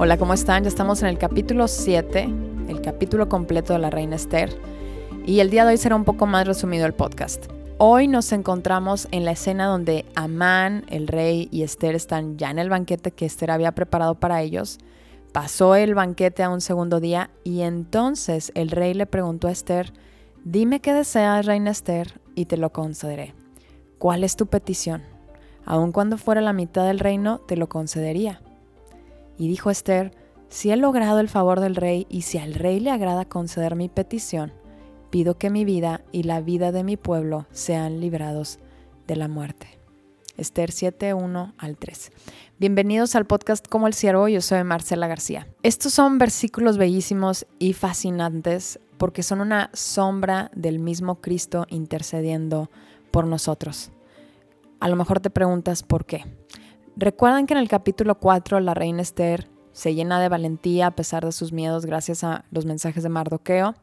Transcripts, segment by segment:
Hola, ¿cómo están? Ya estamos en el capítulo 7, el capítulo completo de la Reina Esther. Y el día de hoy será un poco más resumido el podcast. Hoy nos encontramos en la escena donde Amán, el rey y Esther están ya en el banquete que Esther había preparado para ellos. Pasó el banquete a un segundo día y entonces el rey le preguntó a Esther, dime qué deseas, reina Esther, y te lo concederé. ¿Cuál es tu petición? Aun cuando fuera la mitad del reino, te lo concedería. Y dijo Esther, si he logrado el favor del rey y si al rey le agrada conceder mi petición, pido que mi vida y la vida de mi pueblo sean librados de la muerte. Esther 7, 1 al 3. Bienvenidos al podcast Como el Ciervo, yo soy Marcela García. Estos son versículos bellísimos y fascinantes porque son una sombra del mismo Cristo intercediendo por nosotros. A lo mejor te preguntas por qué. Recuerdan que en el capítulo 4 la reina Esther se llena de valentía a pesar de sus miedos gracias a los mensajes de Mardoqueo,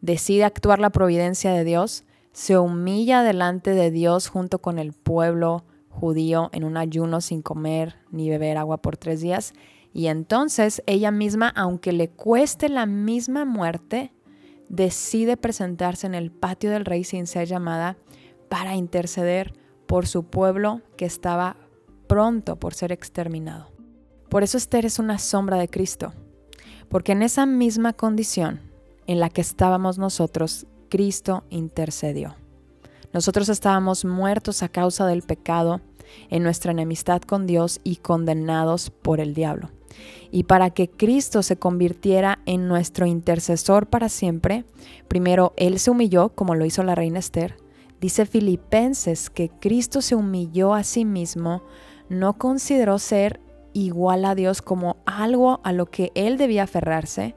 decide actuar la providencia de Dios, se humilla delante de Dios junto con el pueblo judío en un ayuno sin comer ni beber agua por tres días, y entonces ella misma, aunque le cueste la misma muerte, decide presentarse en el patio del rey sin ser llamada para interceder por su pueblo que estaba pronto por ser exterminado. Por eso Esther es una sombra de Cristo, porque en esa misma condición en la que estábamos nosotros, Cristo intercedió. Nosotros estábamos muertos a causa del pecado, en nuestra enemistad con Dios y condenados por el diablo. Y para que Cristo se convirtiera en nuestro intercesor para siempre, primero Él se humilló, como lo hizo la reina Esther. Dice Filipenses que Cristo se humilló a sí mismo no consideró ser igual a Dios como algo a lo que él debía aferrarse,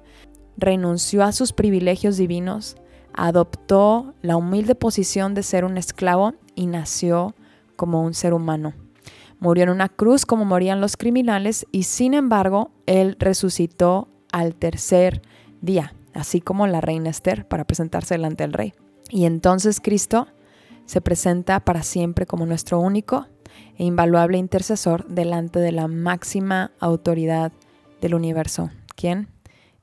renunció a sus privilegios divinos, adoptó la humilde posición de ser un esclavo y nació como un ser humano. Murió en una cruz como morían los criminales y sin embargo él resucitó al tercer día, así como la reina Esther para presentarse delante del rey. Y entonces Cristo se presenta para siempre como nuestro único e invaluable intercesor delante de la máxima autoridad del universo. ¿Quién?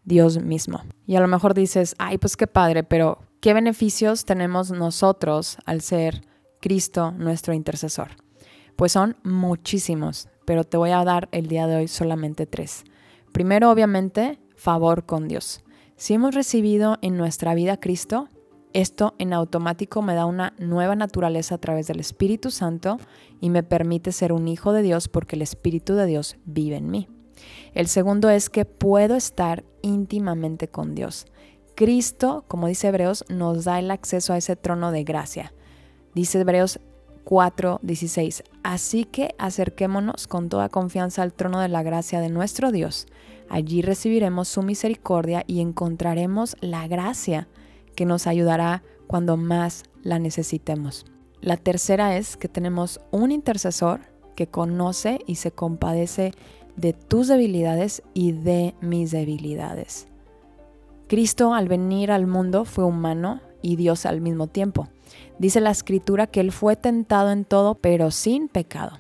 Dios mismo. Y a lo mejor dices, ay, pues qué padre, pero ¿qué beneficios tenemos nosotros al ser Cristo nuestro intercesor? Pues son muchísimos, pero te voy a dar el día de hoy solamente tres. Primero, obviamente, favor con Dios. Si hemos recibido en nuestra vida a Cristo, esto en automático me da una nueva naturaleza a través del Espíritu Santo y me permite ser un hijo de Dios porque el Espíritu de Dios vive en mí. El segundo es que puedo estar íntimamente con Dios. Cristo, como dice Hebreos, nos da el acceso a ese trono de gracia. Dice Hebreos 4:16. Así que acerquémonos con toda confianza al trono de la gracia de nuestro Dios. Allí recibiremos su misericordia y encontraremos la gracia que nos ayudará cuando más la necesitemos. La tercera es que tenemos un intercesor que conoce y se compadece de tus debilidades y de mis debilidades. Cristo al venir al mundo fue humano y Dios al mismo tiempo. Dice la escritura que Él fue tentado en todo, pero sin pecado.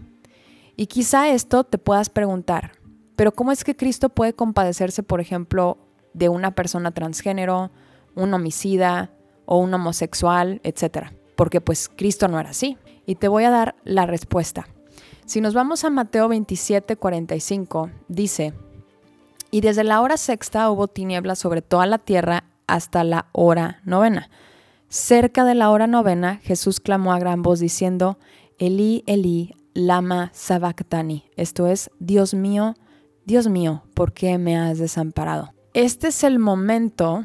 Y quizá esto te puedas preguntar, pero ¿cómo es que Cristo puede compadecerse, por ejemplo, de una persona transgénero, un homicida o un homosexual, etc. Porque pues Cristo no era así. Y te voy a dar la respuesta. Si nos vamos a Mateo 27, 45, dice, y desde la hora sexta hubo tinieblas sobre toda la tierra hasta la hora novena. Cerca de la hora novena, Jesús clamó a gran voz diciendo, Elí, Elí, lama sabactani. Esto es, Dios mío, Dios mío, ¿por qué me has desamparado? Este es el momento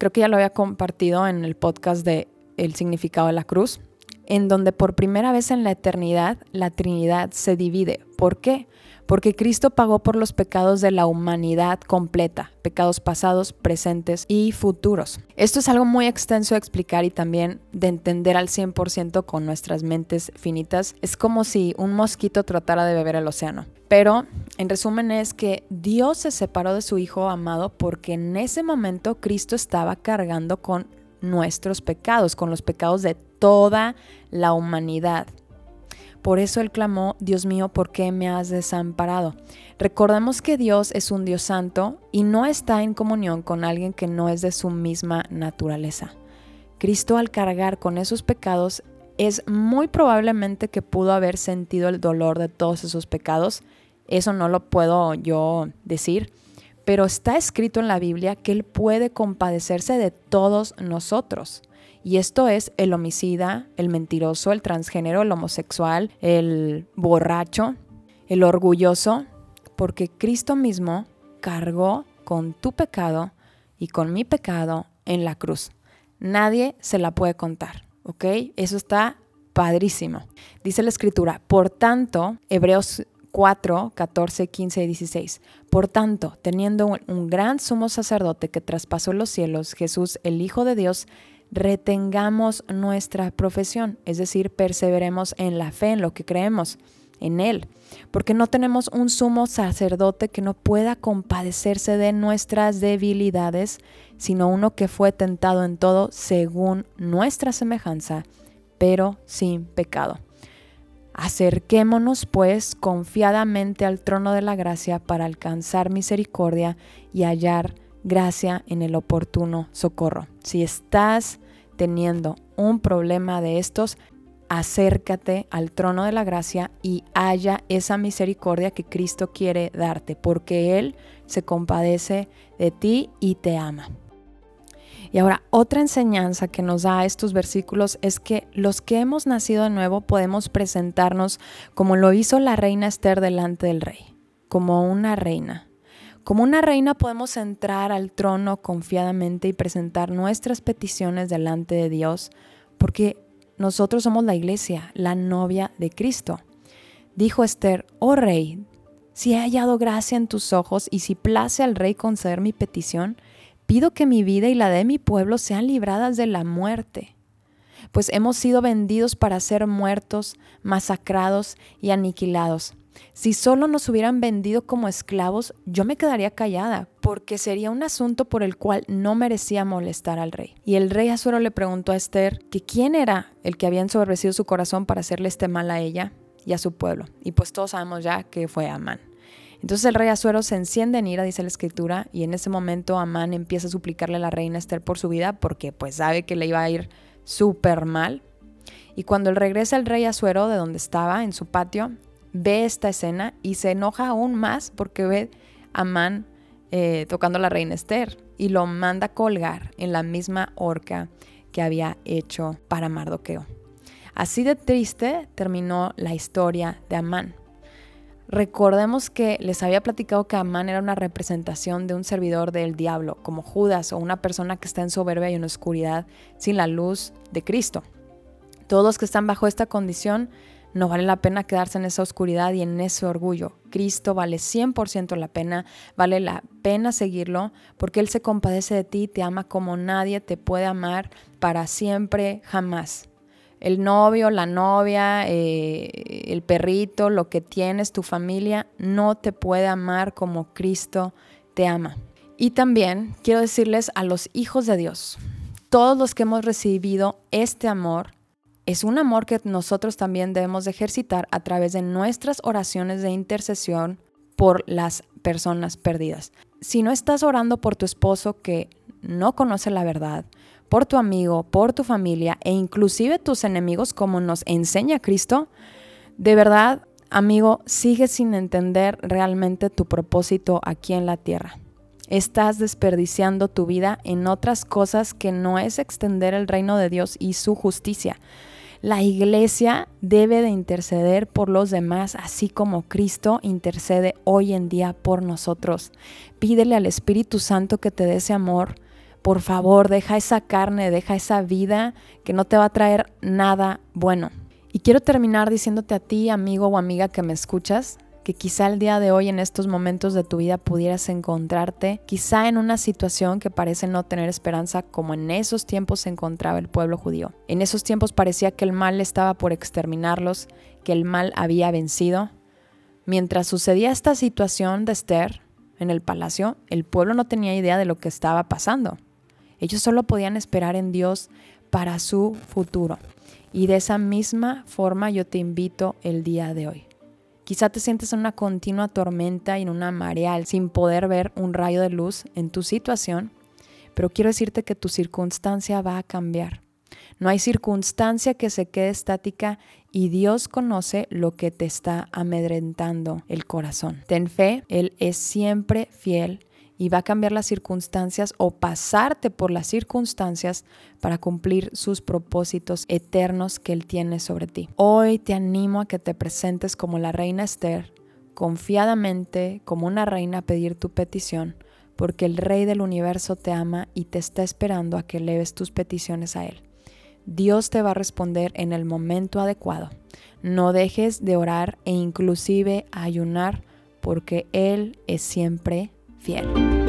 creo que ya lo había compartido en el podcast de El significado de la cruz, en donde por primera vez en la eternidad la Trinidad se divide. ¿Por qué? Porque Cristo pagó por los pecados de la humanidad completa, pecados pasados, presentes y futuros. Esto es algo muy extenso de explicar y también de entender al 100% con nuestras mentes finitas. Es como si un mosquito tratara de beber el océano. Pero en resumen es que Dios se separó de su Hijo amado porque en ese momento Cristo estaba cargando con nuestros pecados, con los pecados de toda la humanidad. Por eso él clamó, Dios mío, ¿por qué me has desamparado? Recordemos que Dios es un Dios santo y no está en comunión con alguien que no es de su misma naturaleza. Cristo al cargar con esos pecados es muy probablemente que pudo haber sentido el dolor de todos esos pecados. Eso no lo puedo yo decir, pero está escrito en la Biblia que Él puede compadecerse de todos nosotros. Y esto es el homicida, el mentiroso, el transgénero, el homosexual, el borracho, el orgulloso, porque Cristo mismo cargó con tu pecado y con mi pecado en la cruz. Nadie se la puede contar, ¿ok? Eso está padrísimo. Dice la escritura, por tanto, Hebreos 4, 14, 15 y 16. Por tanto, teniendo un, un, gran sumo sacerdote que traspasó los cielos, Jesús, el Hijo de Dios, retengamos nuestra profesión, es decir, perseveremos en la fe, en lo que creemos, en Él, porque no tenemos un sumo sacerdote que no pueda compadecerse de nuestras debilidades, sino uno que fue tentado en todo según nuestra semejanza, pero sin pecado. Acerquémonos pues confiadamente al trono de la gracia para alcanzar misericordia y hallar gracia en el oportuno socorro. Si estás teniendo un problema de estos, acércate al trono de la gracia y haya esa misericordia que Cristo quiere darte, porque Él se compadece de ti y te ama. Y ahora, otra enseñanza que nos da estos versículos es que los que hemos nacido de nuevo podemos presentarnos como lo hizo la reina Esther delante del rey, como una reina. Como una reina podemos entrar al trono confiadamente y presentar nuestras peticiones delante de Dios, porque nosotros somos la iglesia, la novia de Cristo. Dijo Esther, oh rey, si he hallado gracia en tus ojos y si place al rey conceder mi petición, pido que mi vida y la de mi pueblo sean libradas de la muerte, pues hemos sido vendidos para ser muertos, masacrados y aniquilados. Si solo nos hubieran vendido como esclavos, yo me quedaría callada, porque sería un asunto por el cual no merecía molestar al rey. Y el rey Azuero le preguntó a Esther que quién era el que había ensoberbecido su corazón para hacerle este mal a ella y a su pueblo. Y pues todos sabemos ya que fue Amán. Entonces el rey Azuero se enciende en ira, dice la escritura, y en ese momento Amán empieza a suplicarle a la reina Esther por su vida, porque pues sabe que le iba a ir súper mal. Y cuando él regresa el rey Azuero de donde estaba, en su patio, ve esta escena y se enoja aún más porque ve a Amán eh, tocando a la reina Esther y lo manda a colgar en la misma horca que había hecho para Mardoqueo. Así de triste terminó la historia de Amán. Recordemos que les había platicado que Amán era una representación de un servidor del diablo, como Judas o una persona que está en soberbia y en oscuridad sin la luz de Cristo. Todos los que están bajo esta condición no vale la pena quedarse en esa oscuridad y en ese orgullo. Cristo vale 100% la pena, vale la pena seguirlo, porque Él se compadece de ti, te ama como nadie te puede amar para siempre, jamás. El novio, la novia, eh, el perrito, lo que tienes, tu familia, no te puede amar como Cristo te ama. Y también quiero decirles a los hijos de Dios, todos los que hemos recibido este amor, es un amor que nosotros también debemos ejercitar a través de nuestras oraciones de intercesión por las personas perdidas. Si no estás orando por tu esposo que no conoce la verdad, por tu amigo, por tu familia e inclusive tus enemigos como nos enseña Cristo, de verdad, amigo, sigues sin entender realmente tu propósito aquí en la tierra. Estás desperdiciando tu vida en otras cosas que no es extender el reino de Dios y su justicia. La iglesia debe de interceder por los demás, así como Cristo intercede hoy en día por nosotros. Pídele al Espíritu Santo que te dé ese amor. Por favor, deja esa carne, deja esa vida que no te va a traer nada bueno. Y quiero terminar diciéndote a ti, amigo o amiga que me escuchas, que quizá el día de hoy en estos momentos de tu vida pudieras encontrarte quizá en una situación que parece no tener esperanza como en esos tiempos se encontraba el pueblo judío. En esos tiempos parecía que el mal estaba por exterminarlos, que el mal había vencido. Mientras sucedía esta situación de Esther en el palacio, el pueblo no tenía idea de lo que estaba pasando. Ellos solo podían esperar en Dios para su futuro. Y de esa misma forma yo te invito el día de hoy. Quizá te sientes en una continua tormenta y en una marea sin poder ver un rayo de luz en tu situación, pero quiero decirte que tu circunstancia va a cambiar. No hay circunstancia que se quede estática y Dios conoce lo que te está amedrentando el corazón. Ten fe, Él es siempre fiel y va a cambiar las circunstancias o pasarte por las circunstancias para cumplir sus propósitos eternos que Él tiene sobre ti. Hoy te animo a que te presentes como la reina Esther, confiadamente como una reina a pedir tu petición, porque el Rey del universo te ama y te está esperando a que eleves tus peticiones a Él. Dios te va a responder en el momento adecuado. No dejes de orar e inclusive ayunar porque Él es siempre fiel.